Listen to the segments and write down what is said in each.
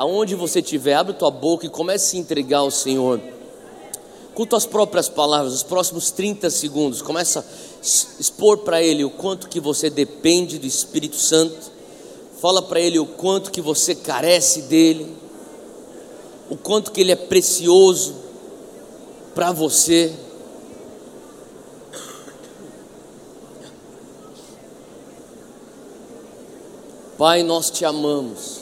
aonde você estiver, abre tua boca e comece a se entregar ao Senhor. Com tuas próprias palavras, os próximos 30 segundos, começa a expor para Ele o quanto que você depende do Espírito Santo. Fala para Ele o quanto que você carece dele, o quanto que Ele é precioso para você. Pai, nós te amamos.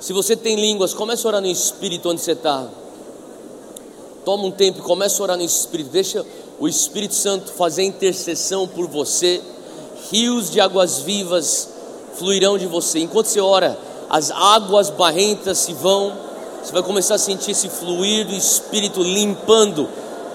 Se você tem línguas, comece a orar no Espírito onde você está. Toma um tempo e comece a orar no Espírito. Deixa o Espírito Santo fazer intercessão por você. Rios de águas vivas fluirão de você. Enquanto você ora, as águas barrentas se vão você vai começar a sentir esse fluir do Espírito limpando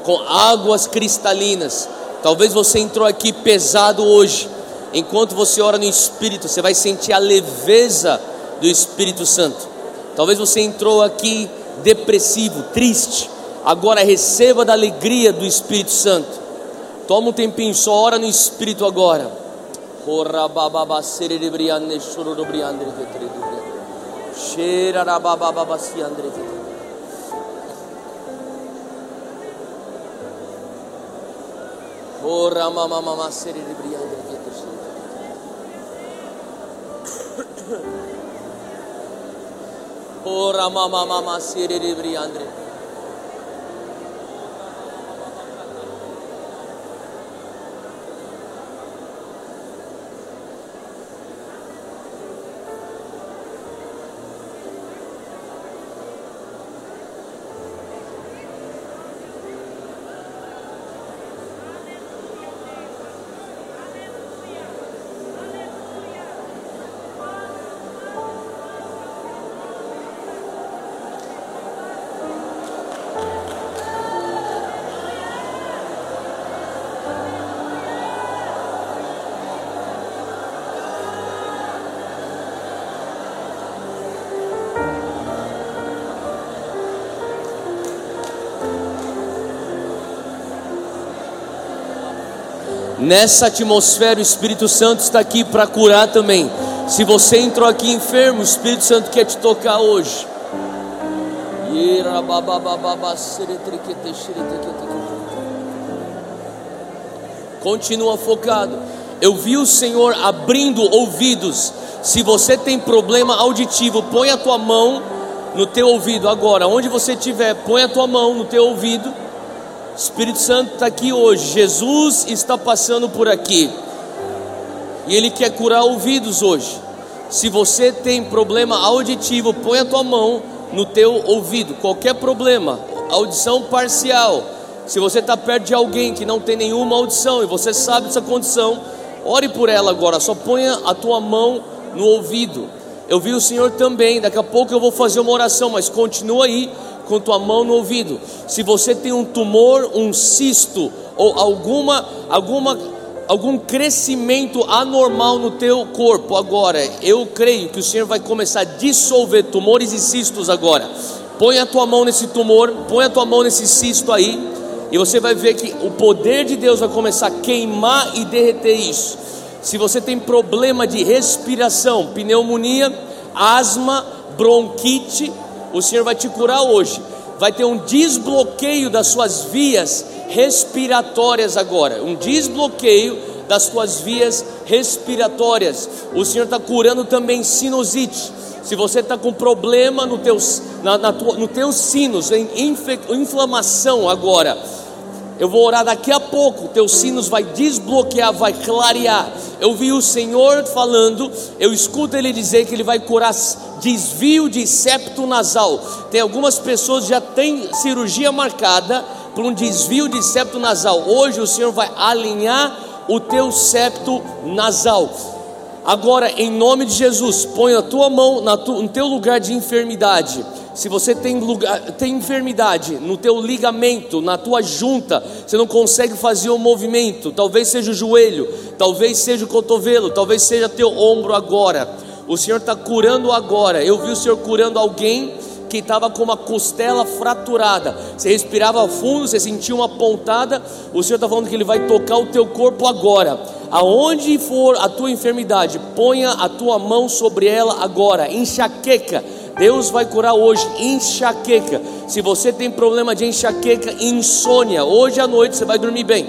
com águas cristalinas. Talvez você entrou aqui pesado hoje. Enquanto você ora no Espírito, você vai sentir a leveza do Espírito Santo. Talvez você entrou aqui depressivo, triste. Agora receba da alegria do Espírito Santo. Toma um tempinho, só ora no Espírito agora. Cheira Oh, Rama Mama Maseri Briandre Ketishi. Oh, Rama Mama Nessa atmosfera, o Espírito Santo está aqui para curar também. Se você entrou aqui enfermo, o Espírito Santo quer te tocar hoje. Continua focado. Eu vi o Senhor abrindo ouvidos. Se você tem problema auditivo, põe a tua mão no teu ouvido agora. Onde você estiver, põe a tua mão no teu ouvido Espírito Santo está aqui hoje. Jesus está passando por aqui. E Ele quer curar ouvidos hoje. Se você tem problema auditivo, põe a tua mão no teu ouvido. Qualquer problema, audição parcial. Se você está perto de alguém que não tem nenhuma audição e você sabe dessa condição, ore por ela agora. Só ponha a tua mão no ouvido. Eu vi o Senhor também. Daqui a pouco eu vou fazer uma oração, mas continua aí com tua mão no ouvido. Se você tem um tumor, um cisto ou alguma alguma algum crescimento anormal no teu corpo agora, eu creio que o Senhor vai começar a dissolver tumores e cistos agora. Põe a tua mão nesse tumor, põe a tua mão nesse cisto aí, e você vai ver que o poder de Deus vai começar a queimar e derreter isso. Se você tem problema de respiração, pneumonia, asma, bronquite, o Senhor vai te curar hoje. Vai ter um desbloqueio das suas vias respiratórias agora. Um desbloqueio das suas vias respiratórias. O Senhor está curando também sinusite. Se você está com problema no teus, na, na tua, no teus sinos, em inflamação agora, eu vou orar daqui a pouco. Teus sinos vai desbloquear, vai clarear. Eu vi o Senhor falando, eu escuto Ele dizer que Ele vai curar desvio de septo nasal. Tem algumas pessoas que já têm cirurgia marcada por um desvio de septo nasal. Hoje o Senhor vai alinhar o teu septo nasal. Agora, em nome de Jesus, põe a tua mão no teu lugar de enfermidade se você tem, lugar, tem enfermidade no teu ligamento, na tua junta, você não consegue fazer o um movimento, talvez seja o joelho, talvez seja o cotovelo, talvez seja teu ombro agora. O Senhor está curando agora. Eu vi o Senhor curando alguém que estava com uma costela fraturada. Você respirava fundo, você sentia uma pontada. O Senhor está falando que Ele vai tocar o teu corpo agora. Aonde for a tua enfermidade, ponha a tua mão sobre ela agora. Enxaqueca. Deus vai curar hoje enxaqueca. Se você tem problema de enxaqueca, insônia, hoje à noite você vai dormir bem.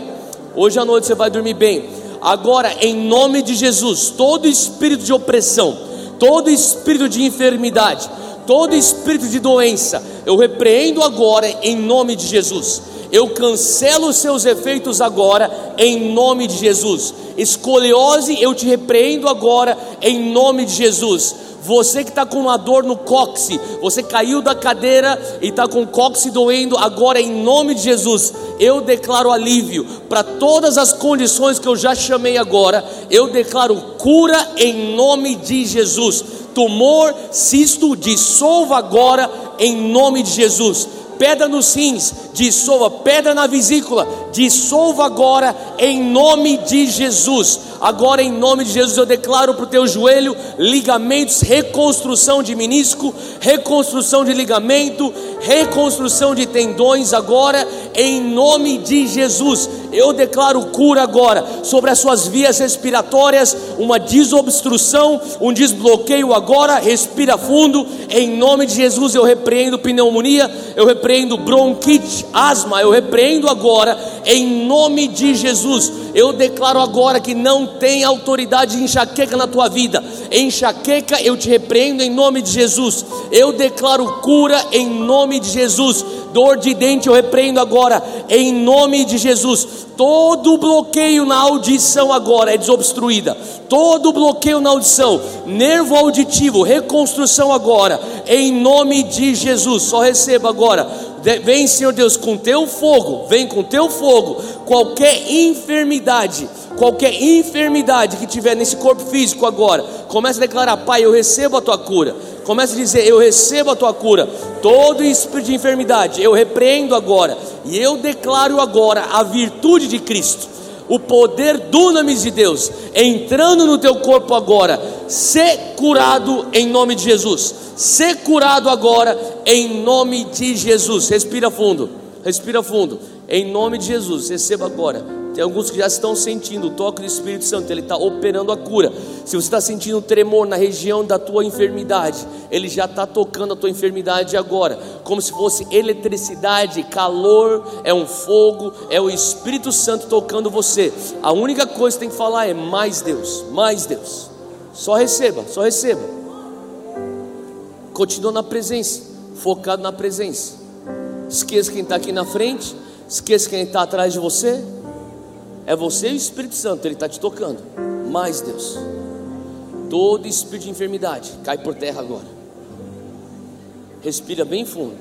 Hoje à noite você vai dormir bem. Agora, em nome de Jesus, todo espírito de opressão, todo espírito de enfermidade, todo espírito de doença, eu repreendo agora em nome de Jesus. Eu cancelo os seus efeitos agora em nome de Jesus. Escoliose, eu te repreendo agora em nome de Jesus. Você que está com uma dor no cóccix, você caiu da cadeira e está com o cóccix doendo, agora em nome de Jesus, eu declaro alívio para todas as condições que eu já chamei agora, eu declaro cura em nome de Jesus. Tumor, cisto, dissolva agora em nome de Jesus pedra nos rins, dissolva, pedra na vesícula, dissolva agora em nome de Jesus. Agora, em nome de Jesus, eu declaro para o teu joelho ligamentos, reconstrução de menisco, reconstrução de ligamento, reconstrução de tendões. Agora, em nome de Jesus, eu declaro cura agora sobre as suas vias respiratórias, uma desobstrução, um desbloqueio agora. Respira fundo, em nome de Jesus, eu repreendo pneumonia, eu repreendo bronquite, asma, eu repreendo agora, em nome de Jesus. Eu declaro agora que não tem autoridade de enxaqueca na tua vida. Enxaqueca, eu te repreendo em nome de Jesus. Eu declaro cura em nome de Jesus. Dor de dente eu repreendo agora em nome de Jesus. Todo bloqueio na audição agora é desobstruída. Todo bloqueio na audição, nervo auditivo, reconstrução agora em nome de Jesus. Só receba agora Vem, Senhor Deus, com teu fogo, vem com teu fogo, qualquer enfermidade, qualquer enfermidade que tiver nesse corpo físico agora, comece a declarar: Pai, eu recebo a tua cura. Comece a dizer: Eu recebo a tua cura. Todo espírito de enfermidade, eu repreendo agora. E eu declaro agora a virtude de Cristo o poder dunamis de Deus entrando no teu corpo agora, ser curado em nome de Jesus, ser curado agora em nome de Jesus. Respira fundo, respira fundo, em nome de Jesus, receba agora tem alguns que já estão sentindo o toque do Espírito Santo, ele está operando a cura. Se você está sentindo um tremor na região da tua enfermidade, ele já está tocando a tua enfermidade agora, como se fosse eletricidade, calor, é um fogo, é o Espírito Santo tocando você. A única coisa que tem que falar é mais Deus, mais Deus. Só receba, só receba. Continua na presença, focado na presença. Esqueça quem está aqui na frente, esqueça quem está atrás de você. É você e o Espírito Santo, ele está te tocando. Mais Deus. Todo espírito de enfermidade cai por terra agora. Respira bem fundo.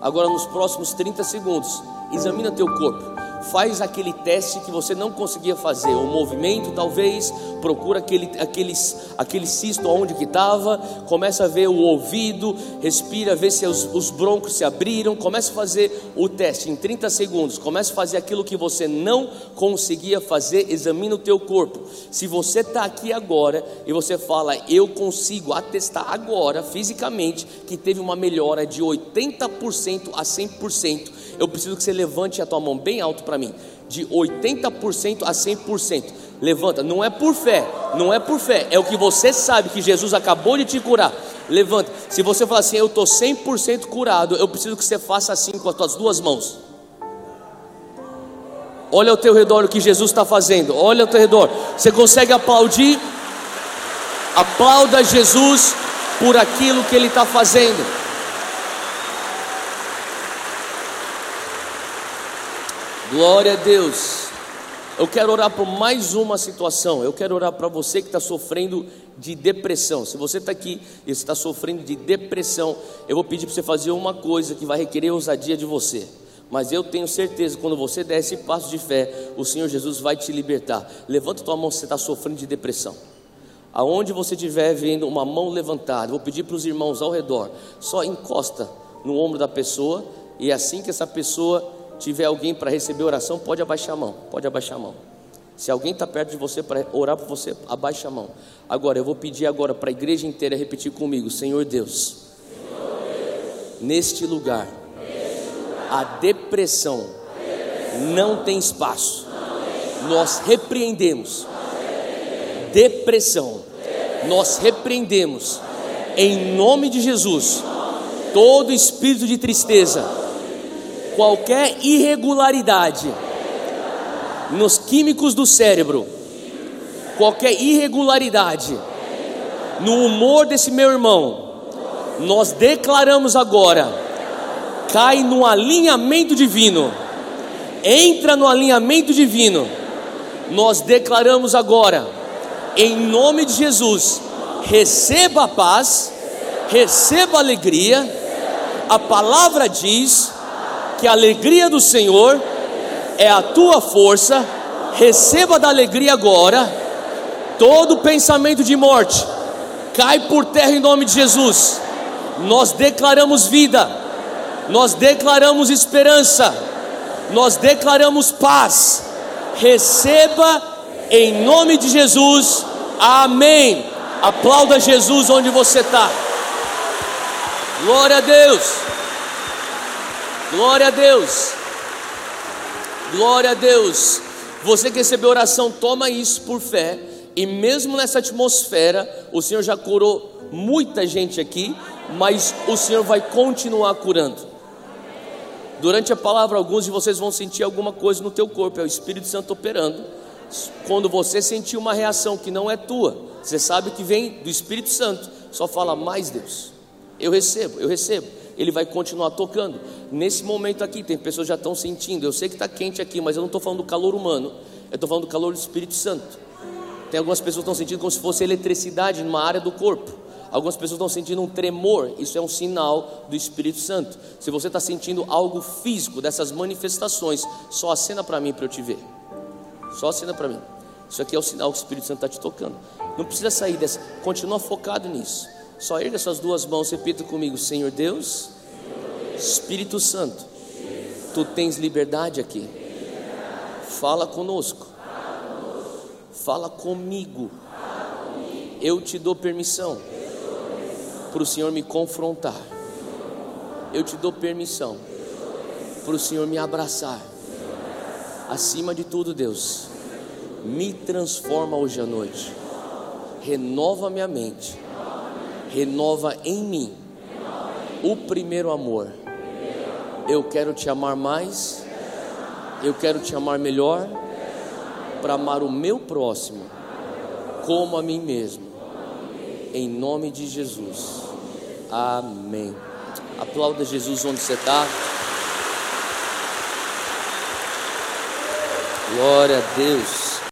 Agora, nos próximos 30 segundos, examina teu corpo faz aquele teste que você não conseguia fazer, o movimento talvez, procura aquele, aqueles, aquele cisto onde que estava, começa a ver o ouvido, respira, vê se os, os broncos se abriram, começa a fazer o teste em 30 segundos, começa a fazer aquilo que você não conseguia fazer, examina o teu corpo. Se você está aqui agora e você fala, eu consigo atestar agora, fisicamente, que teve uma melhora de 80% a 100%, eu preciso que você levante a tua mão bem alto para mim, de 80% a 100%. Levanta, não é por fé, não é por fé, é o que você sabe que Jesus acabou de te curar. Levanta. Se você falar assim, eu estou 100% curado, eu preciso que você faça assim com as tuas duas mãos. Olha ao teu redor o que Jesus está fazendo. Olha ao teu redor. Você consegue aplaudir? Aplauda Jesus por aquilo que Ele está fazendo. Glória a Deus. Eu quero orar por mais uma situação. Eu quero orar para você que está sofrendo de depressão. Se você está aqui e está sofrendo de depressão, eu vou pedir para você fazer uma coisa que vai requerer ousadia de você. Mas eu tenho certeza quando você der esse passo de fé, o Senhor Jesus vai te libertar. Levanta tua mão se você está sofrendo de depressão. Aonde você estiver vendo uma mão levantada, vou pedir para os irmãos ao redor, só encosta no ombro da pessoa, e assim que essa pessoa tiver alguém para receber oração, pode abaixar a mão, pode abaixar a mão. Se alguém está perto de você para orar por você, abaixa a mão. Agora, eu vou pedir agora para a igreja inteira repetir comigo: Senhor Deus, Senhor Deus neste, lugar, lugar, a depressão, a depressão não tem espaço. Não tem espaço. Nós repreendemos. Repreendemos. Depressão. Nós repreendemos. Em nome de Jesus. Todo espírito de tristeza, qualquer irregularidade nos químicos do cérebro, qualquer irregularidade no humor desse meu irmão, nós declaramos agora, cai no alinhamento divino, entra no alinhamento divino, nós declaramos agora, em nome de Jesus, receba a paz, receba a alegria, a palavra diz que a alegria do Senhor é a tua força, receba da alegria agora, todo pensamento de morte, cai por terra em nome de Jesus. Nós declaramos vida, nós declaramos esperança, nós declaramos paz. Receba em nome de Jesus, amém. Aplauda Jesus onde você está. Glória a Deus, glória a Deus. Glória a Deus. Você que recebeu oração, toma isso por fé. E mesmo nessa atmosfera, o Senhor já curou muita gente aqui, mas o Senhor vai continuar curando. Durante a palavra, alguns de vocês vão sentir alguma coisa no teu corpo, é o Espírito Santo operando. Quando você sentir uma reação que não é tua, você sabe que vem do Espírito Santo, só fala mais Deus. Eu recebo, eu recebo ele vai continuar tocando. Nesse momento aqui, tem pessoas que já estão sentindo. Eu sei que está quente aqui, mas eu não estou falando do calor humano, eu estou falando do calor do Espírito Santo. Tem algumas pessoas que estão sentindo como se fosse eletricidade numa área do corpo. Algumas pessoas estão sentindo um tremor, isso é um sinal do Espírito Santo. Se você está sentindo algo físico dessas manifestações, só acena para mim para eu te ver. Só acena para mim. Isso aqui é o sinal que o Espírito Santo está te tocando. Não precisa sair dessa, continua focado nisso. Só erga suas duas mãos, repita comigo: Senhor Deus, Espírito Santo, tu tens liberdade aqui. Fala conosco. Fala comigo. Eu te dou permissão para o Senhor me confrontar. Eu te dou permissão para o Senhor me abraçar. Acima de tudo, Deus, me transforma hoje à noite. Renova minha mente renova em mim o primeiro amor. Eu quero te amar mais, eu quero te amar melhor, para amar o meu próximo como a mim mesmo. Em nome de Jesus. Amém. Aplauda Jesus onde você está. Glória a Deus.